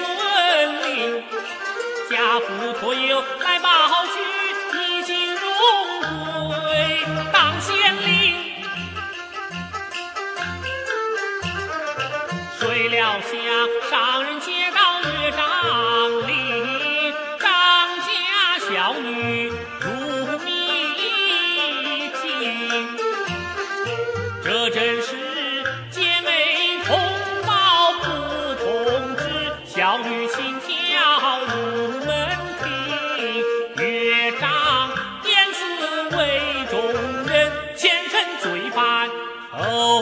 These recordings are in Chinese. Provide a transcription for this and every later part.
you.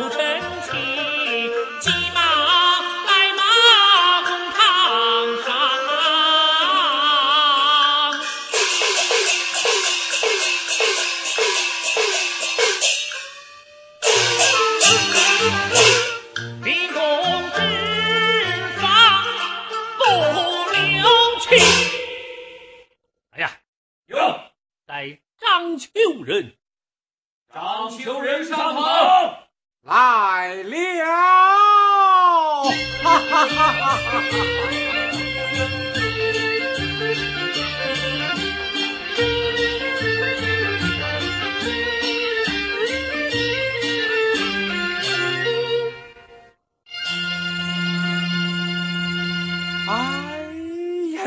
old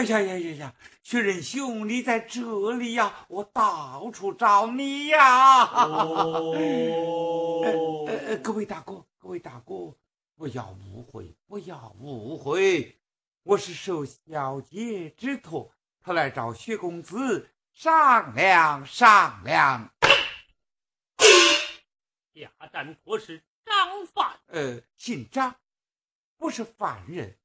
呀呀呀呀呀！薛仁兄，你在这里呀，我到处找你呀！哦呃，各位大哥，各位大哥，不要误会，不要误会，我是受小姐之托，特来找薛公子商量商量。下战托是张范，呃，姓张，不是犯人，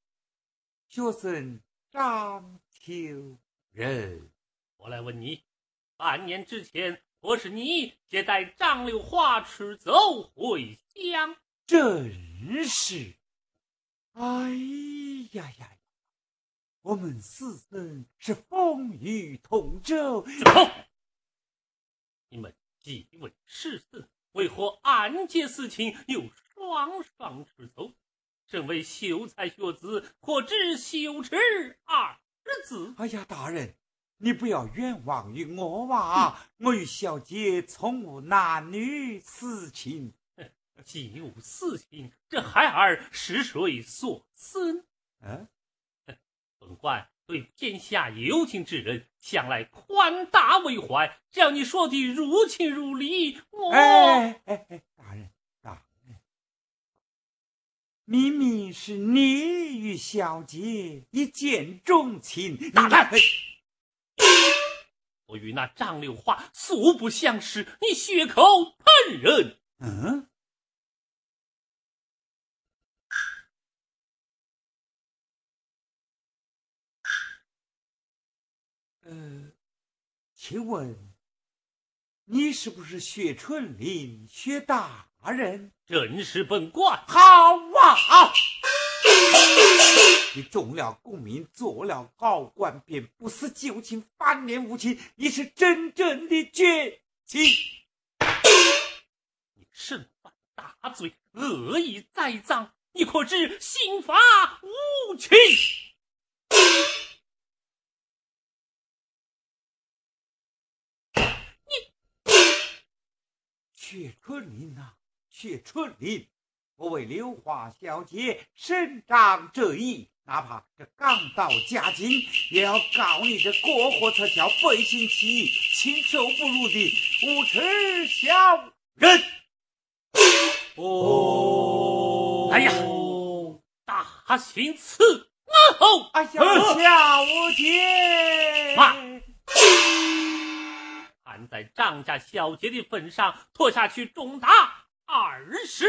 学生张秋人。我来问你，半年之前，或是你接待张柳花吃走回乡？正是。哎呀呀！我们四人是风雨同舟。子后，你们几位世子为何暗结私情，又双双出走？身为秀才学子，可知羞耻二字？哎呀，大人，你不要冤枉于我啊！我与小姐从无男女私情。既无私情，这孩儿是谁所生？嗯、本官对天下有情之人，向来宽大为怀。只要你说的如情如理，我、哎哎哎，大人，明明是你与小姐一见钟情。大人哎我与那张柳花素不相识，你血口喷人。嗯，呃，请问你是不是薛春林薛大人？正是本官。好啊！你中了功名，做了高官，便不思旧情，翻脸无情，你是真正的绝情。你身犯大罪，恶意栽赃，你可知刑罚无情？你，雪春林啊，雪春林，我为刘华小姐伸张正义，哪怕这刚到家境，也要告你这过火车桥背信弃义、禽兽不如的无耻小人。哦，哎呀大刑赐恩后，哎呀，小姐，妈看在张家小姐的份上，拖下去重打二十。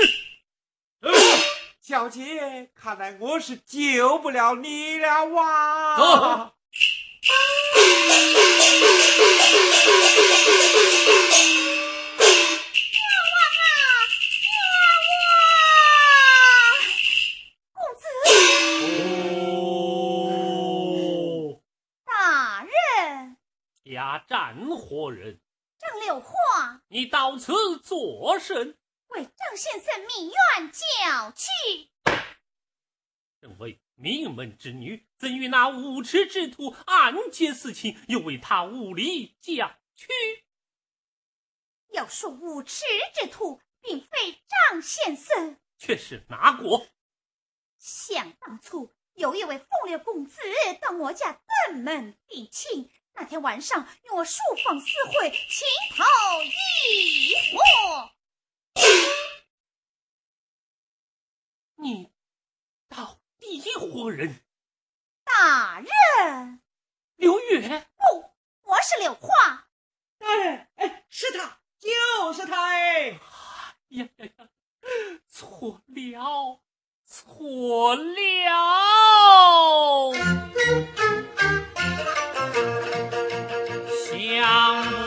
小姐，看来我是救不了你了啊！走。公子，哦，大人，家战活人，张柳花你到此作甚？为张先生密院叫去。正为名门之女，怎与那无耻之徒暗结私情，又为他无理叫屈？要说无耻之徒，并非张先生，却是哪国？想当初有一位风流公子到我家登门定亲，那天晚上与我书房私会，情投意合。你到第一伙人？大人，刘月。不，我是柳花。大人，哎，是他，就是他，哎，呀呀呀，错了，错了。想不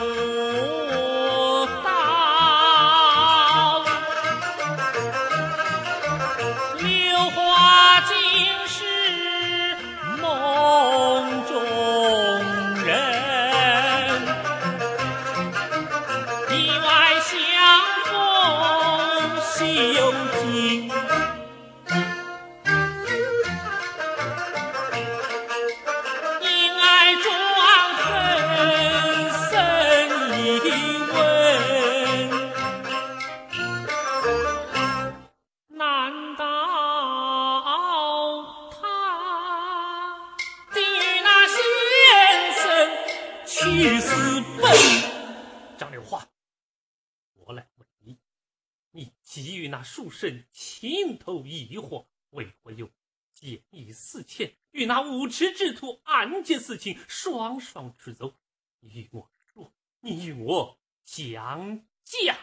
既与那书生情投意合，为何又见异思迁，与那无耻之徒暗结私情，双双出走？你与我说，你与我讲讲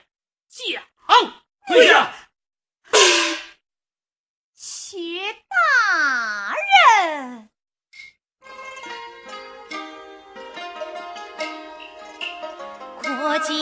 讲。跪下！薛大人，可 记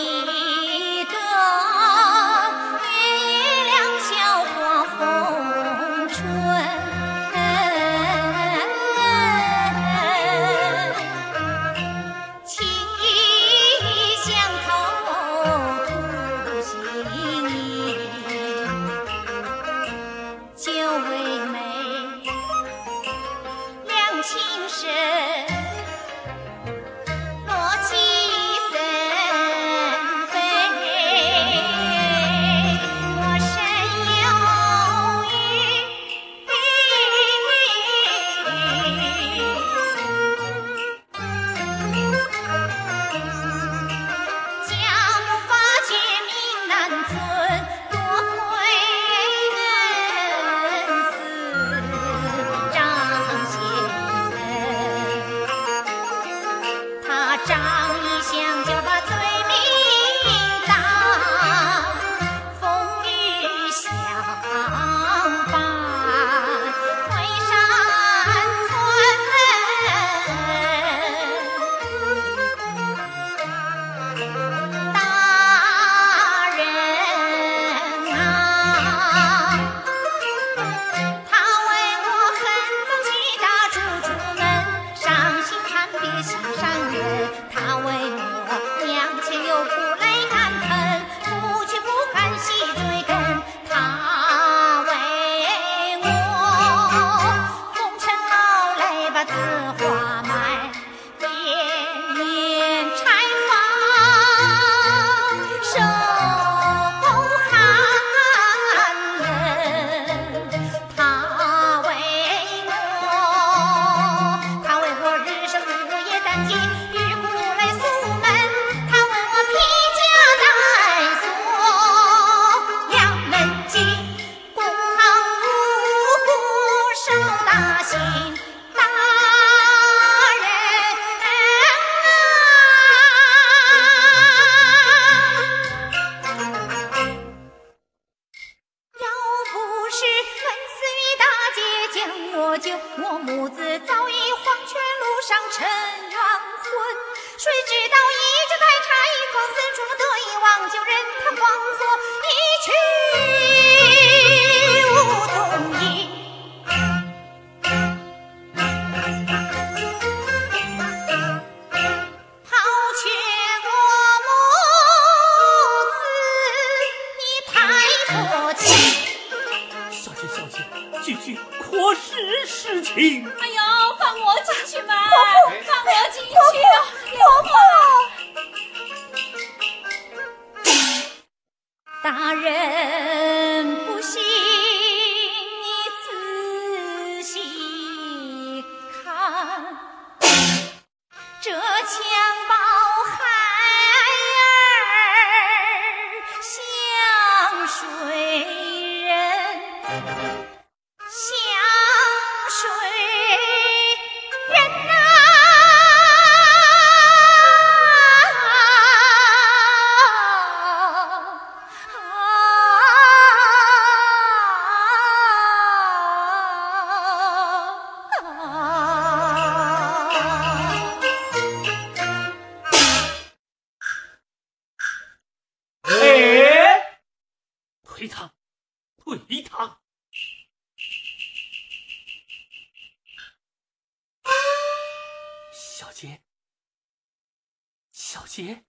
小姐，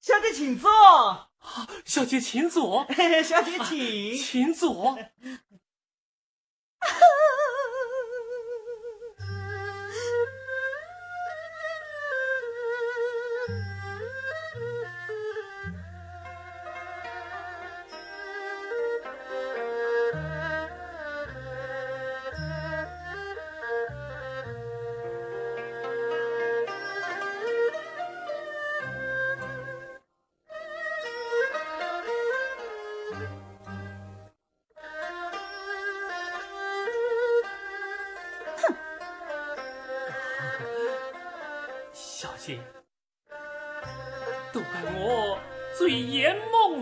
小姐请坐，小姐，请坐，小姐请。请坐。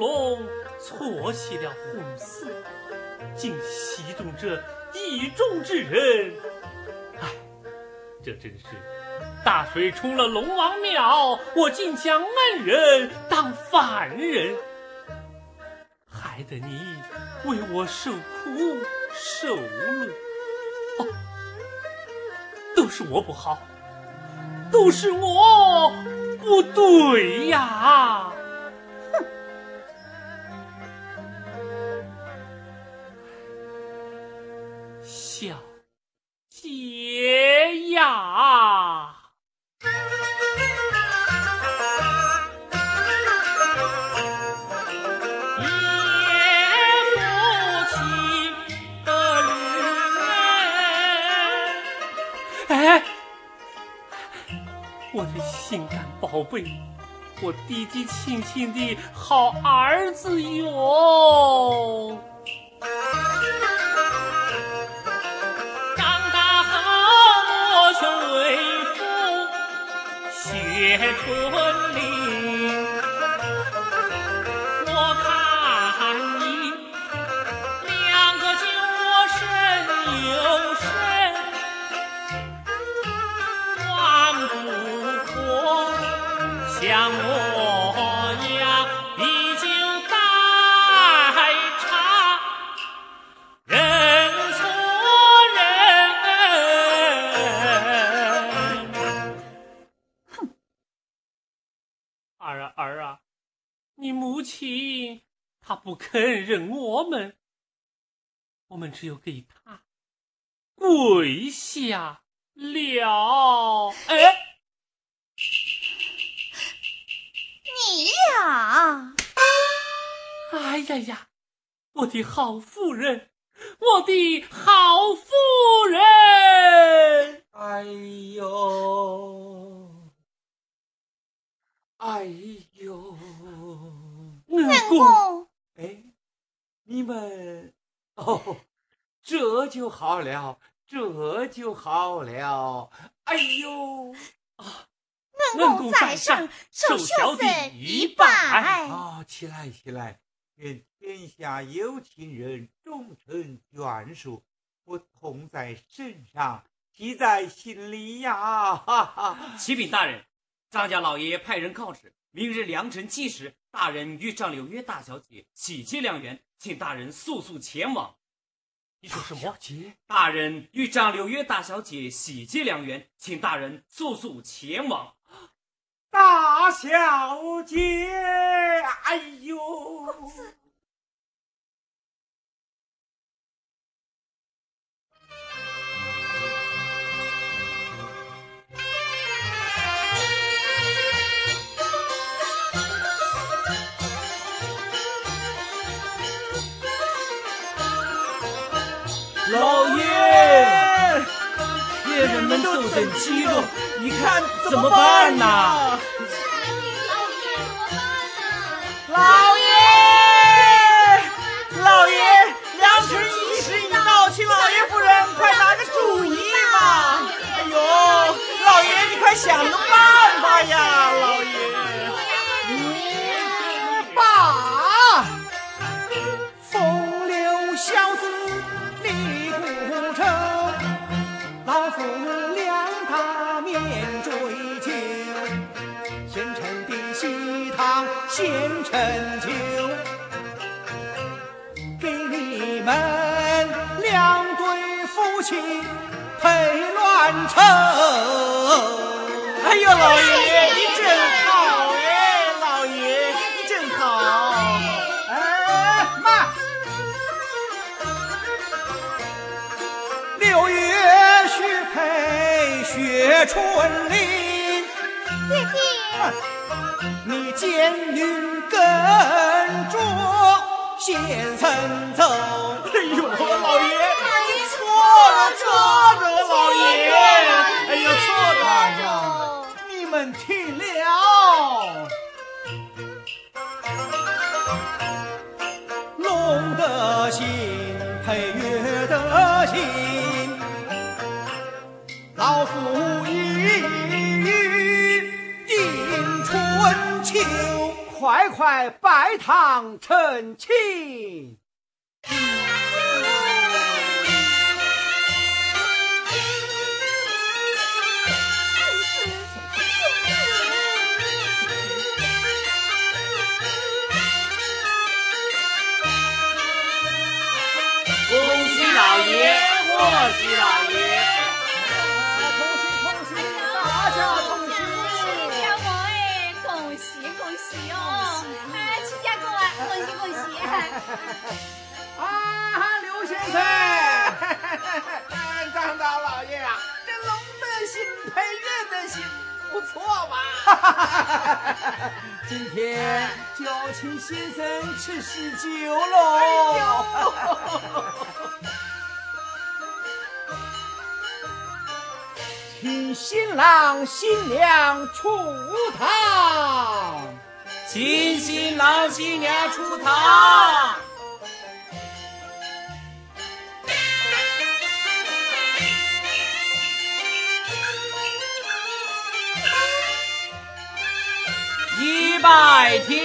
龙，错写了红丝，竟戏中这意中之人。唉，这真是大水冲了龙王庙，我竟将恩人当凡人，害得你为我受苦受辱。哦，都是我不好。都是我不对呀！哼，小姐呀，也无情的人。哎。我的心肝宝贝，我弟弟亲亲的好儿子哟！学春里，你母亲她不肯认我们，我们只有给她跪下。了，哎，你呀，哎呀呀，我的好夫人，我的好夫人，哎呦，哎呦，恩恩公，哎，你们哦，这就好了，这就好了。哎呦，恩公在上，受小僧一拜。啊，起来起来，愿天下有情人终成眷属，我痛在身上，记在心里呀！哈哈。启禀大人，张家老爷派人告知，明日良辰吉时，大人与张柳月大小姐喜结良缘，请大人速速前往。你说什么？姐，大人与张柳月大小姐喜结良缘，请大人速速前往。大小姐，哎呦，们都等激动，你看怎么办呐？老爷，老爷，良辰吉时已到，请老爷夫人快拿个主意嘛！哎呦，老爷你快想个办法呀，妻配乱成。哎呦，老爷你真好哎，老爷你真好。哎妈！六月许配雪春林，爹爹，你见女跟着先生走。哎呦，老爷，错了错了，老爷，哎呦错了呀，你们听了。龙的心配月的心，老夫一语定春秋，快快拜堂成亲。啊，刘先生，张大老爷啊，这龙的心配月的心，不错吧？今天就要请先生吃喜酒喽！请新郎新娘出堂。新新郎新娘出堂。一拜天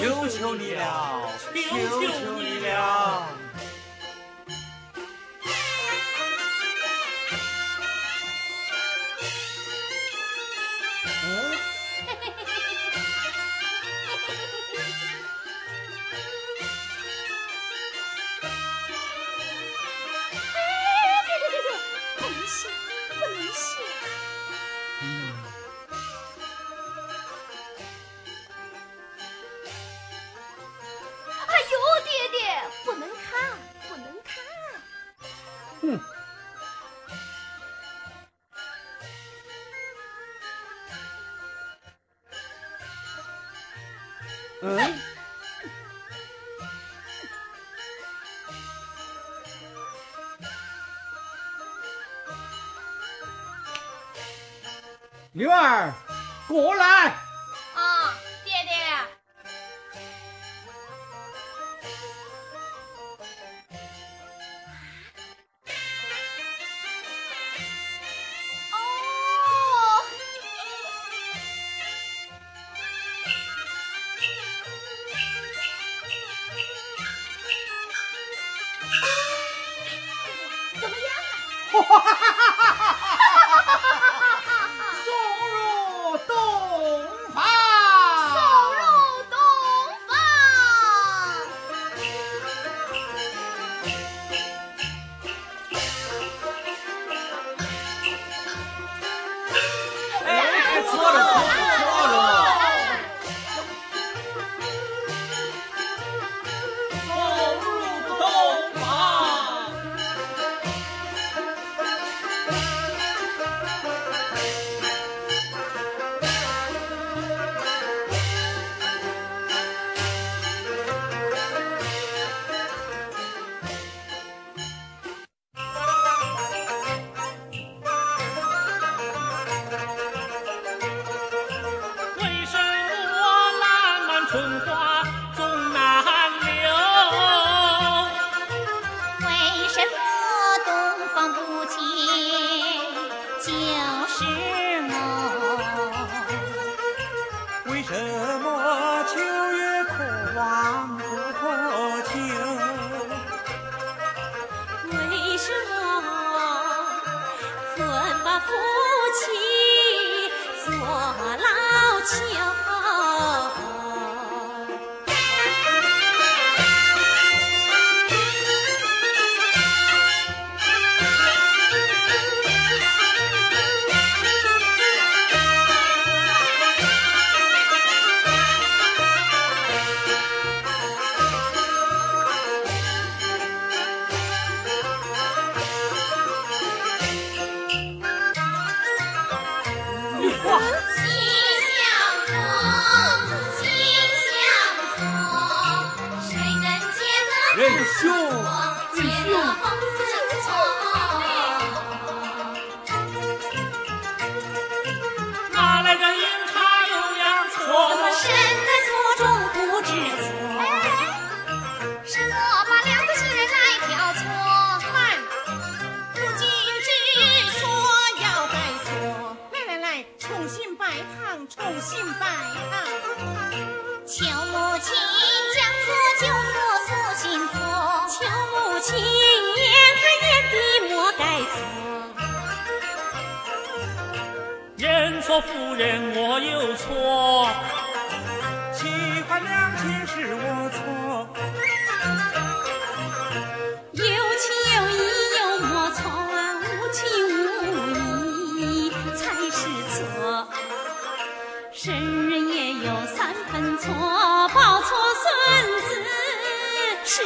求求你了，求求你了！女儿，过来。夫妻坐老囚？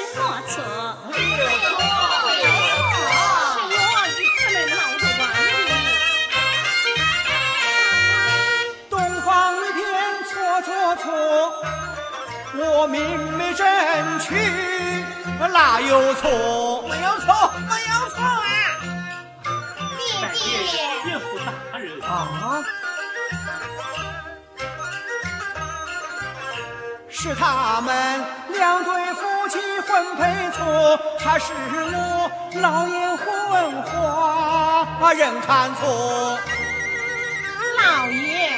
是莫错。是我与他们闹着玩的。东方一片错错错，我明媒正娶哪有错？没有错，没有错啊！爹爹，岳父大人，啊！是他们两对夫妻婚配错，还是我老爷婚花人看错？老爷，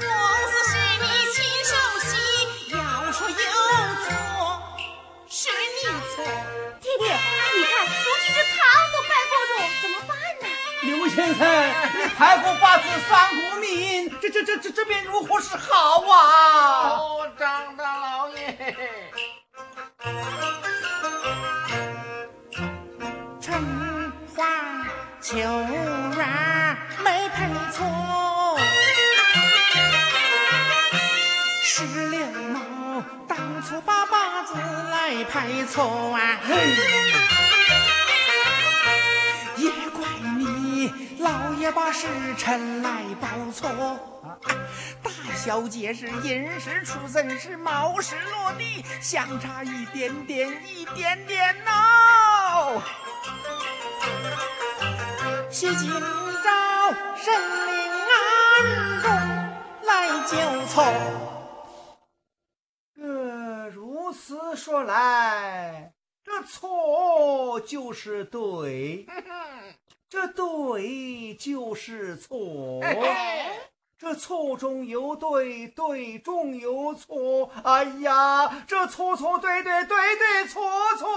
皇子是你亲手洗，要说有错，是你错。爹爹，你看如今这堂都败过肉，怎么办呢？刘先生，你太过八字算过命，这这这这这便如何是好啊？哦，张大老爷，春花秋月没配错，是刘某当初把八字来配错啊！也老爷把时辰来报错。啊大小姐是寅时出生，是卯时落地，相差一点点，一点点哦。西今朝神灵暗中来纠错。呃，如此说来，这错就是对，这对就是错这错中有对对中有错。哎呀这错错对对对对错错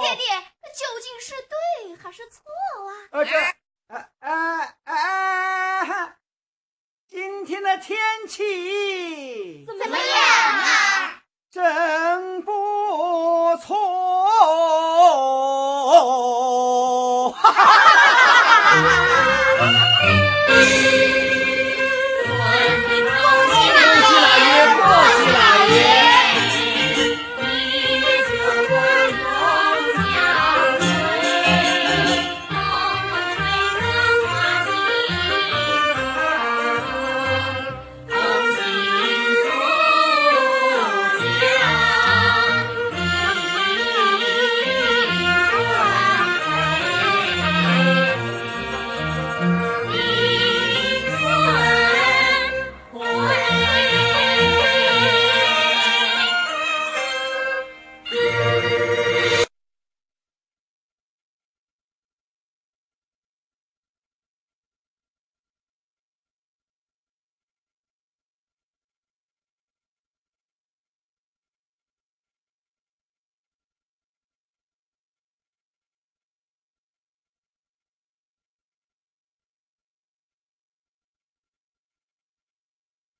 爹爹究竟是对还是错啊？今天的天气怎么样啊？真不错。哈哈哈哈哈哈。